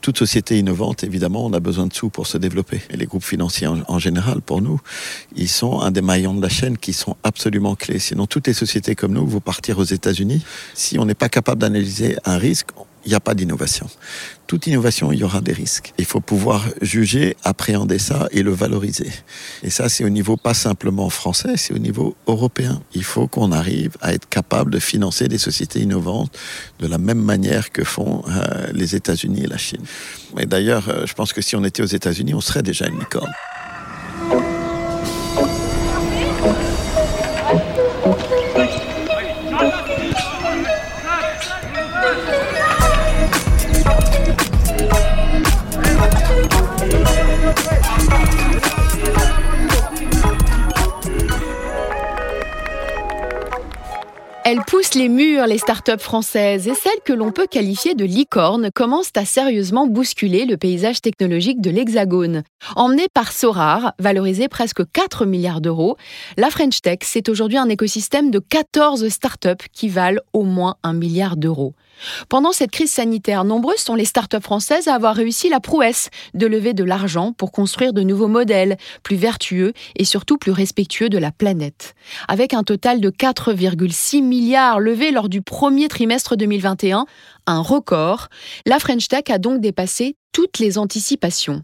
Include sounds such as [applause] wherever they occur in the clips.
toute société innovante, évidemment, on a besoin de sous pour se développer. Et les groupes financiers en, général, pour nous, ils sont un des maillons de la chaîne qui sont absolument clés. Sinon, toutes les sociétés comme nous, vous partir aux États-Unis, si on n'est pas capable d'analyser un risque, il n'y a pas d'innovation. Toute innovation, il y aura des risques. Il faut pouvoir juger, appréhender ça et le valoriser. Et ça, c'est au niveau pas simplement français, c'est au niveau européen. Il faut qu'on arrive à être capable de financer des sociétés innovantes de la même manière que font euh, les États-Unis et la Chine. Et d'ailleurs, euh, je pense que si on était aux États-Unis, on serait déjà une licorne. Elles poussent les murs, les startups françaises, et celles que l'on peut qualifier de licornes commencent à sérieusement bousculer le paysage technologique de l'Hexagone. Emmenée par Sorar, valorisée presque 4 milliards d'euros, la French Tech, c'est aujourd'hui un écosystème de 14 startups qui valent au moins un milliard d'euros. Pendant cette crise sanitaire, nombreuses sont les startups françaises à avoir réussi la prouesse de lever de l'argent pour construire de nouveaux modèles, plus vertueux et surtout plus respectueux de la planète. Avec un total de 4,6 milliards levés lors du premier trimestre 2021, un record, la French Tech a donc dépassé toutes les anticipations.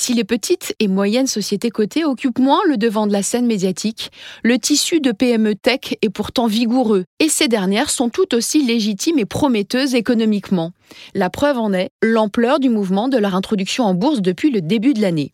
Si les petites et moyennes sociétés cotées occupent moins le devant de la scène médiatique, le tissu de PME tech est pourtant vigoureux et ces dernières sont tout aussi légitimes et prometteuses économiquement. La preuve en est l'ampleur du mouvement de leur introduction en bourse depuis le début de l'année.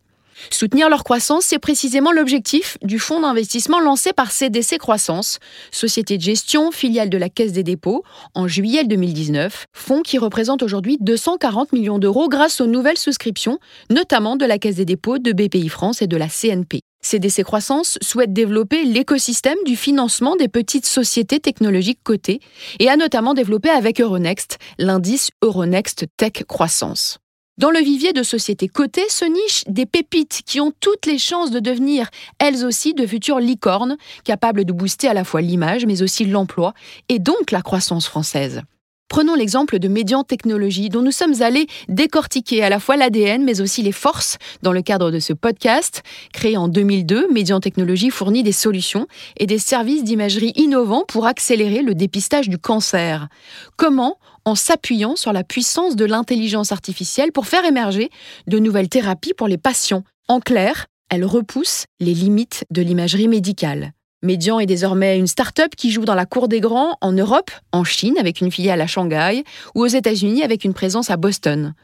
Soutenir leur croissance, c'est précisément l'objectif du fonds d'investissement lancé par CDC Croissance, société de gestion, filiale de la Caisse des dépôts, en juillet 2019, fonds qui représente aujourd'hui 240 millions d'euros grâce aux nouvelles souscriptions, notamment de la Caisse des dépôts, de BPI France et de la CNP. CDC Croissance souhaite développer l'écosystème du financement des petites sociétés technologiques cotées et a notamment développé avec Euronext l'indice Euronext Tech Croissance. Dans le vivier de sociétés cotées se nichent des pépites qui ont toutes les chances de devenir, elles aussi, de futures licornes, capables de booster à la fois l'image, mais aussi l'emploi, et donc la croissance française. Prenons l'exemple de Médian Technologies, dont nous sommes allés décortiquer à la fois l'ADN, mais aussi les forces dans le cadre de ce podcast. Créé en 2002, Médian Technologies fournit des solutions et des services d'imagerie innovants pour accélérer le dépistage du cancer. Comment en s'appuyant sur la puissance de l'intelligence artificielle pour faire émerger de nouvelles thérapies pour les patients. En clair, elle repousse les limites de l'imagerie médicale. Médian est désormais une start-up qui joue dans la cour des grands en Europe, en Chine avec une filiale à Shanghai ou aux États-Unis avec une présence à Boston.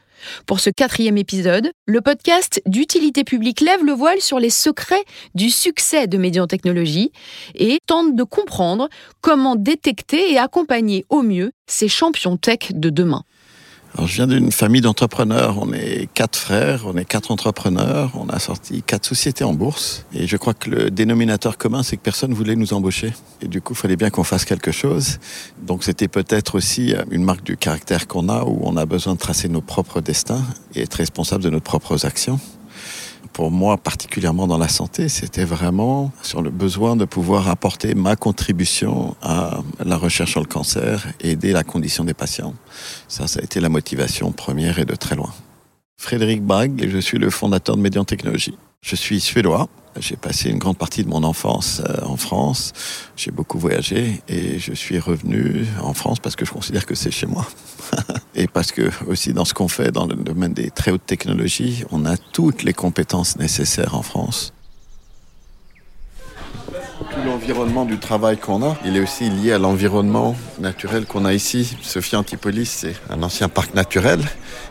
Pour ce quatrième épisode, le podcast d'utilité publique lève le voile sur les secrets du succès de Médian Technologies et tente de comprendre comment détecter et accompagner au mieux ces champions tech de demain. Alors, je viens d'une famille d'entrepreneurs. On est quatre frères, on est quatre entrepreneurs. On a sorti quatre sociétés en bourse. Et je crois que le dénominateur commun, c'est que personne voulait nous embaucher. Et du coup, il fallait bien qu'on fasse quelque chose. Donc, c'était peut-être aussi une marque du caractère qu'on a, où on a besoin de tracer nos propres destins et être responsable de nos propres actions pour moi, particulièrement dans la santé, c'était vraiment sur le besoin de pouvoir apporter ma contribution à la recherche sur le cancer aider la condition des patients. Ça, ça a été la motivation première et de très loin. Frédéric Bragg et je suis le fondateur de Médian Technologies. Je suis suédois. J'ai passé une grande partie de mon enfance euh, en France. J'ai beaucoup voyagé et je suis revenu en France parce que je considère que c'est chez moi. [laughs] et parce que aussi dans ce qu'on fait dans le domaine des très hautes technologies, on a toutes les compétences nécessaires en France. L'environnement du travail qu'on a, il est aussi lié à l'environnement naturel qu'on a ici. Sophia Antipolis, c'est un ancien parc naturel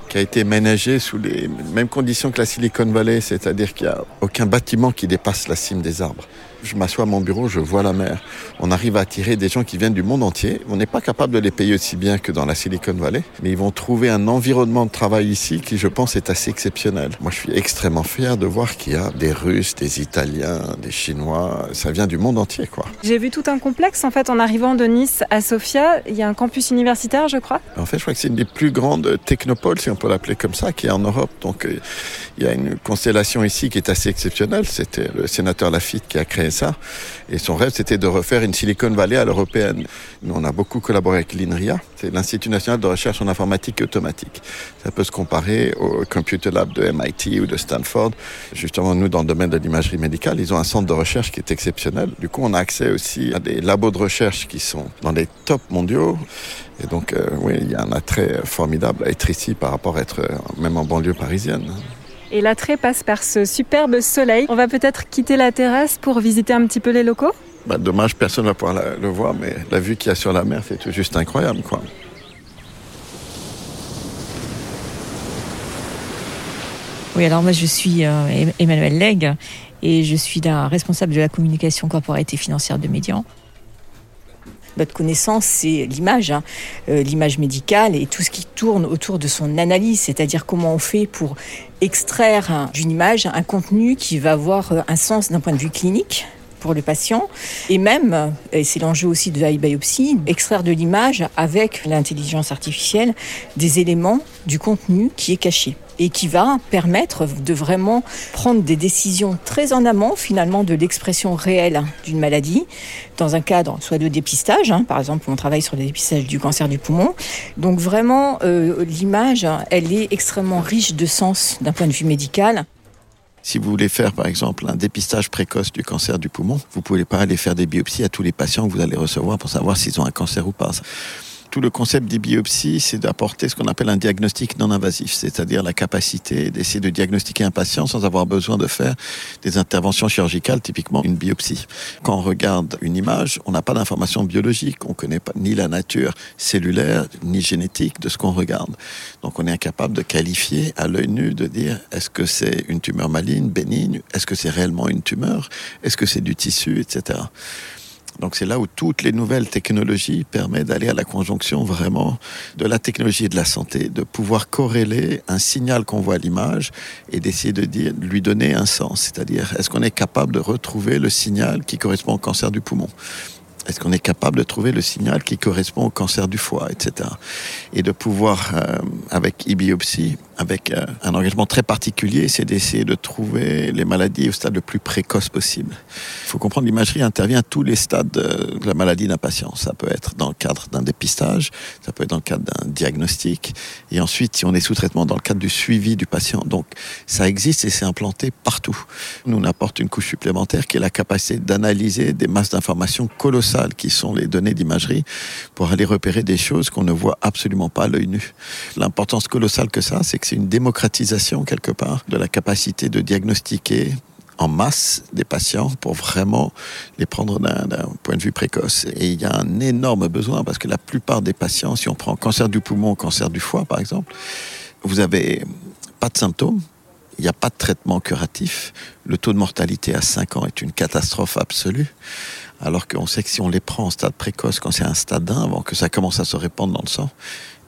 qui a été ménagé sous les mêmes conditions que la Silicon Valley, c'est-à-dire qu'il n'y a aucun bâtiment qui dépasse la cime des arbres. Je m'assois à mon bureau, je vois la mer. On arrive à attirer des gens qui viennent du monde entier. On n'est pas capable de les payer aussi bien que dans la Silicon Valley, mais ils vont trouver un environnement de travail ici qui, je pense, est assez exceptionnel. Moi, je suis extrêmement fier de voir qu'il y a des Russes, des Italiens, des Chinois. Ça vient du monde entier, quoi. J'ai vu tout un complexe, en fait, en arrivant de Nice à Sofia. Il y a un campus universitaire, je crois. En fait, je crois que c'est une des plus grandes technopoles, si on peut l'appeler comme ça, qui est en Europe. Donc, euh, il y a une constellation ici qui est assez exceptionnelle. C'était le sénateur Lafitte qui a créé Et son rêve, c'était de refaire une Silicon Valley à l'européenne. Nous, on a beaucoup collaboré avec l'INRIA, c'est l'Institut national de recherche en informatique et automatique. Ça peut se comparer au Computer Lab de MIT ou de Stanford. Justement, nous, dans le domaine de l'imagerie médicale, ils ont un centre de recherche qui est exceptionnel. Du coup, on a accès aussi à des labos de recherche qui sont dans les tops mondiaux. Et donc, euh, oui, il y a un attrait formidable à être ici par rapport à être euh, même en banlieue parisienne. Et l'attrait passe par ce superbe soleil. On va peut-être quitter la terrasse pour visiter un petit peu les locaux bah, Dommage, personne ne va pouvoir le voir, mais la vue qu'il y a sur la mer, c'est tout juste incroyable. Quoi. Oui, alors moi je suis euh, Emmanuel Legge et je suis la responsable de la communication corporate et financière de Médian. Notre connaissance, c'est l'image, hein. euh, l'image médicale et tout ce qui tourne autour de son analyse, c'est-à-dire comment on fait pour extraire d'une image un contenu qui va avoir euh, un sens d'un point de vue clinique pour le patient et même, et c'est l'enjeu aussi de biopsie, extraire de l'image avec l'intelligence artificielle des éléments du contenu qui est caché et qui va permettre de vraiment prendre des décisions très en amont finalement de l'expression réelle d'une maladie dans un cadre soit de dépistage, hein, par exemple on travaille sur le dépistage du cancer du poumon. Donc vraiment euh, l'image, elle est extrêmement riche de sens d'un point de vue médical. Si vous voulez faire, par exemple, un dépistage précoce du cancer du poumon, vous pouvez pas aller faire des biopsies à tous les patients que vous allez recevoir pour savoir s'ils ont un cancer ou pas tout le concept des biopsies, c'est d'apporter ce qu'on appelle un diagnostic non invasif, c'est-à-dire la capacité d'essayer de diagnostiquer un patient sans avoir besoin de faire des interventions chirurgicales, typiquement une biopsie. Quand on regarde une image, on n'a pas d'informations biologiques, on ne connaît pas ni la nature cellulaire ni génétique de ce qu'on regarde. Donc on est incapable de qualifier à l'œil nu, de dire est-ce que c'est une tumeur maligne, bénigne, est-ce que c'est réellement une tumeur, est-ce que c'est du tissu, etc. Donc c'est là où toutes les nouvelles technologies permettent d'aller à la conjonction vraiment de la technologie et de la santé, de pouvoir corréler un signal qu'on voit à l'image et d'essayer de lui donner un sens. C'est-à-dire, est-ce qu'on est capable de retrouver le signal qui correspond au cancer du poumon? Est-ce qu'on est capable de trouver le signal qui correspond au cancer du foie, etc. Et de pouvoir, euh, avec e-biopsie, avec euh, un engagement très particulier, c'est d'essayer de trouver les maladies au stade le plus précoce possible. Il faut comprendre l'imagerie intervient à tous les stades de la maladie d'un patient. Ça peut être dans le cadre d'un dépistage, ça peut être dans le cadre d'un diagnostic, et ensuite, si on est sous traitement, dans le cadre du suivi du patient. Donc, ça existe et c'est implanté partout. Nous, on apporte une couche supplémentaire qui est la capacité d'analyser des masses d'informations colossales qui sont les données d'imagerie pour aller repérer des choses qu'on ne voit absolument pas à l'œil nu. L'importance colossale que ça, c'est que c'est une démocratisation quelque part de la capacité de diagnostiquer en masse des patients pour vraiment les prendre d'un point de vue précoce. Et il y a un énorme besoin parce que la plupart des patients, si on prend cancer du poumon, cancer du foie par exemple, vous avez pas de symptômes, il n'y a pas de traitement curatif, le taux de mortalité à 5 ans est une catastrophe absolue, alors qu'on sait que si on les prend en stade précoce, quand c'est un stade 1, avant que ça commence à se répandre dans le sang,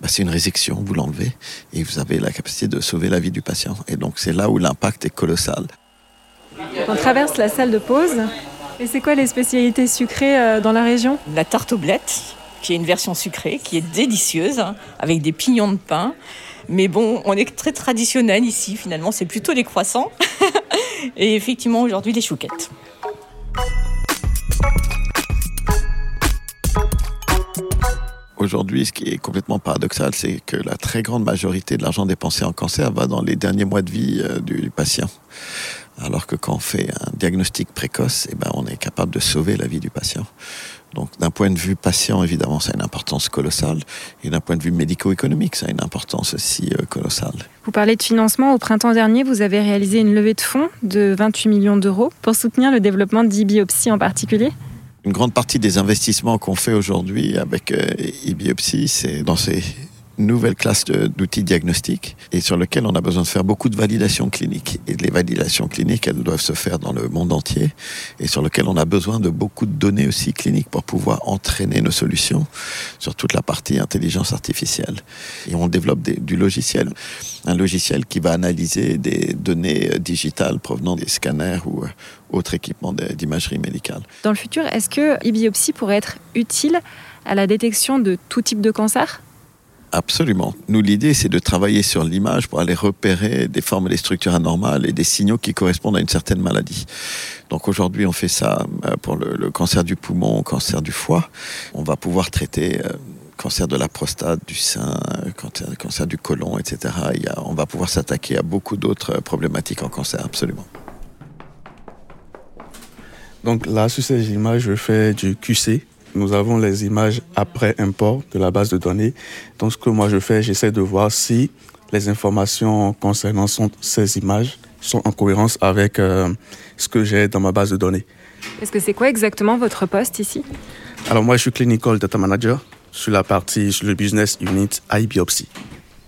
bah, c'est une résection, vous l'enlevez et vous avez la capacité de sauver la vie du patient. Et donc c'est là où l'impact est colossal. On traverse la salle de pause. Et c'est quoi les spécialités sucrées euh, dans la région? La tarte aux blettes, qui est une version sucrée, qui est délicieuse, hein, avec des pignons de pain. Mais bon, on est très traditionnel ici, finalement, c'est plutôt les croissants. [laughs] et effectivement, aujourd'hui, les chouquettes. Aujourd'hui, ce qui est complètement paradoxal, c'est que la très grande majorité de l'argent dépensé en cancer va dans les derniers mois de vie euh, du patient. Alors que quand on fait un diagnostic précoce, eh ben, on est capable de sauver la vie du patient. Donc d'un point de vue patient, évidemment, ça a une importance colossale. Et d'un point de vue médico-économique, ça a une importance aussi euh, colossale. Vous parlez de financement. Au printemps dernier, vous avez réalisé une levée de fonds de 28 millions d'euros pour soutenir le développement d'e-biopsie en particulier une grande partie des investissements qu'on fait aujourd'hui avec e-biopsie, c'est dans ces nouvelle classe d'outils diagnostiques et sur lequel on a besoin de faire beaucoup de validations cliniques. Et les validations cliniques, elles doivent se faire dans le monde entier et sur lequel on a besoin de beaucoup de données aussi cliniques pour pouvoir entraîner nos solutions sur toute la partie intelligence artificielle. Et on développe du logiciel. Un logiciel qui va analyser des données euh, digitales provenant des scanners ou euh, autres équipements d'imagerie médicale. Dans le futur, est-ce que e-biopsie pourrait être utile à la détection de tout type de cancer? Absolument. Nous, l'idée, c'est de travailler sur l'image pour aller repérer des formes et des structures anormales et des signaux qui correspondent à une certaine maladie. Donc aujourd'hui, on fait ça euh, pour le, cancer du poumon, cancer du foie. On va pouvoir traiter euh, cancer de la prostate, du sein, cancer, cancer du côlon, etc. on va pouvoir s'attaquer à beaucoup d'autres problématiques en cancer, absolument. Donc là, sur ces images, je fais du QC. Nous avons les images après import de la base de données. Donc ce que moi je fais, j'essaie de voir si les informations concernant ces images sont en cohérence avec euh, ce que j'ai dans ma base de données. Est-ce que c'est quoi exactement votre poste ici? Alors moi je suis Clinical Data Manager sur la partie, sur le business unit iBiopsy.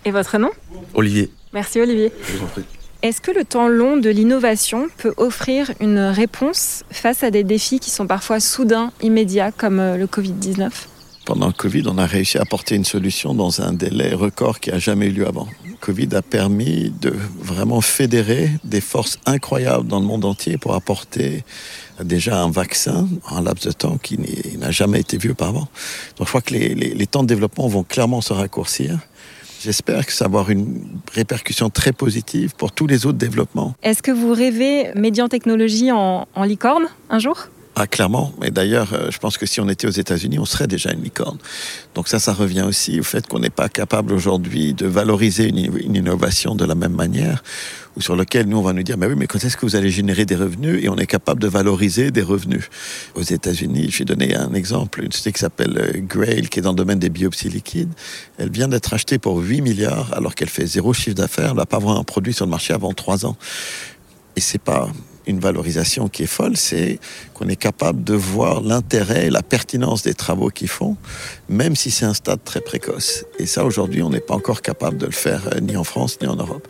Et votre nom? Olivier. Merci Olivier. Je vous en prie. Est-ce que le temps long de l'innovation peut offrir une réponse face à des défis qui sont parfois soudains, immédiats, comme euh, le Covid-19 pendant le Covid, on a réussi à apporter une solution dans un délai record qui a jamais eu lieu avant. Le Covid a permis de vraiment fédérer des forces incroyables dans le monde entier pour apporter déjà un vaccin en laps de temps qui n'a jamais été vu auparavant. Donc je crois que les temps de développement vont clairement se raccourcir. J'espère que ça va avoir une répercussion très positive pour tous les autres développements. Est-ce que vous rêvez Médian Technologie en, en licorne un jour? Ah, clairement. Mais d'ailleurs, euh, je pense que si on était aux États-Unis, on serait déjà une licorne. Donc ça, ça revient aussi au fait qu'on n'est pas capable aujourd'hui de valoriser une, innovation de la même manière, ou sur lequel nous, on va nous dire, mais oui, mais quand est-ce que vous allez générer des revenus Et on est capable de valoriser des revenus? Aux États-Unis, je vais donner un exemple, une société qui s'appelle euh, Grail, qui est dans le domaine des biopsies liquides. Elle vient d'être achetée pour 8 milliards, alors qu'elle fait zéro chiffre d'affaires. Elle va pas avoir un produit sur le marché avant 3 ans. Et c'est pas une valorisation qui est folle, c'est qu'on est capable de voir l'intérêt et la pertinence des travaux qu'ils font, même si c'est un stade très précoce. Et ça, aujourd'hui, on n'est pas encore capable de le faire euh, ni en France ni en Europe.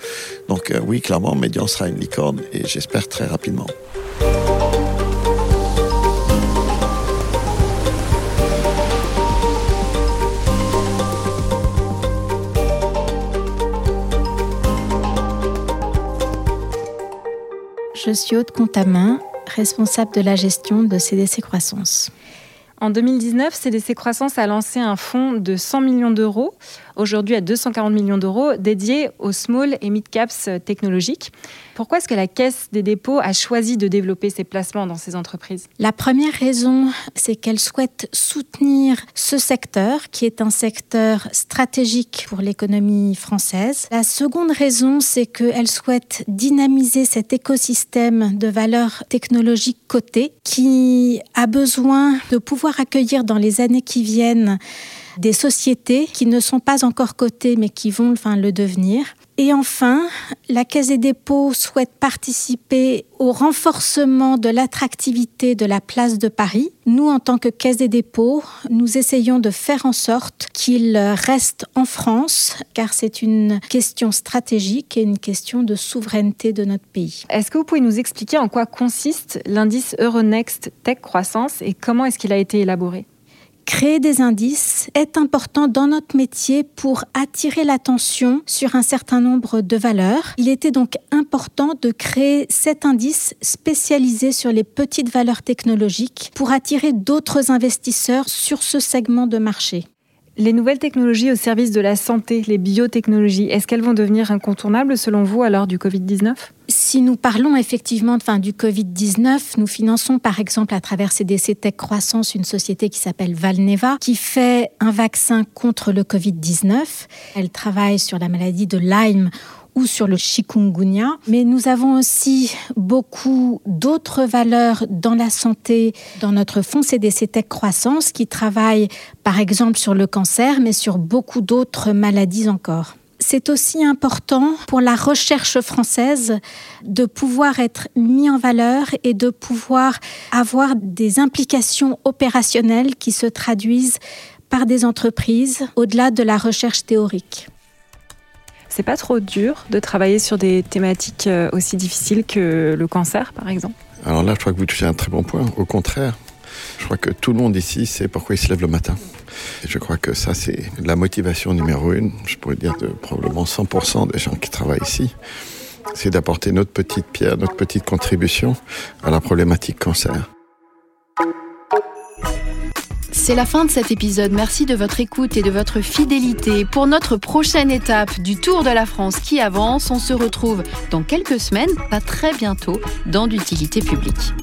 Donc euh, oui, clairement, Médian sera une licorne et j'espère très rapidement. Aude Contamin, responsable de la gestion de CDC Croissance. En 2019, CDC Croissance a lancé un fonds de 100 millions d'euros aujourd'hui à 240 millions d'euros dédiés aux small et mid caps technologiques. Pourquoi est-ce que la Caisse des dépôts a choisi de développer ses placements dans ces entreprises? La première raison, c'est qu'elle souhaite soutenir ce secteur qui est un secteur stratégique pour l'économie française. La seconde raison, c'est qu'elle souhaite dynamiser cet écosystème de valeurs technologiques cotées qui a besoin de pouvoir accueillir dans les années qui viennent des sociétés qui ne sont pas encore cotées mais qui vont enfin, le devenir. Et enfin, la Caisse des dépôts souhaite participer au renforcement de l'attractivité de la place de Paris. Nous, en tant que Caisse des dépôts, nous essayons de faire en sorte qu'il reste en France, car c'est une question stratégique et une question de souveraineté de notre pays. Est-ce que vous pouvez nous expliquer en quoi consiste l'indice Euronext Tech Croissance et comment est-ce qu'il a été élaboré? Créer des indices est important dans notre métier pour attirer l'attention sur un certain nombre de valeurs. Il était donc important de créer cet indice spécialisé sur les petites valeurs technologiques pour attirer d'autres investisseurs sur ce segment de marché. Les nouvelles technologies au service de la santé, les biotechnologies, est-ce qu'elles vont devenir incontournables selon vous à l'heure du Covid-19 Si nous parlons effectivement enfin, du Covid-19, nous finançons par exemple à travers CDC Tech Croissance une société qui s'appelle Valneva qui fait un vaccin contre le Covid-19. Elle travaille sur la maladie de Lyme ou sur le chikungunya. Mais nous avons aussi beaucoup d'autres valeurs dans la santé, dans notre fonds CDC Tech Croissance, qui travaille par exemple sur le cancer, mais sur beaucoup d'autres maladies encore. C'est aussi important pour la recherche française de pouvoir être mis en valeur et de pouvoir avoir des implications opérationnelles qui se traduisent par des entreprises au-delà de la recherche théorique. C'est pas trop dur de travailler sur des thématiques euh, aussi difficiles que le cancer, par exemple? Alors là, je crois que vous touchez un très bon point. Au contraire, je crois que tout le monde ici sait pourquoi il se lève le matin. Et je crois que ça, c'est la motivation numéro une, je pourrais dire de probablement 100% des gens qui travaillent ici. C'est d'apporter notre petite pierre, notre petite contribution à la problématique cancer. C'est la fin de cet épisode. Merci de votre écoute et de votre fidélité. Pour notre prochaine étape du Tour de la France qui avance, on se retrouve dans quelques semaines, pas très bientôt, dans d'utilité publique.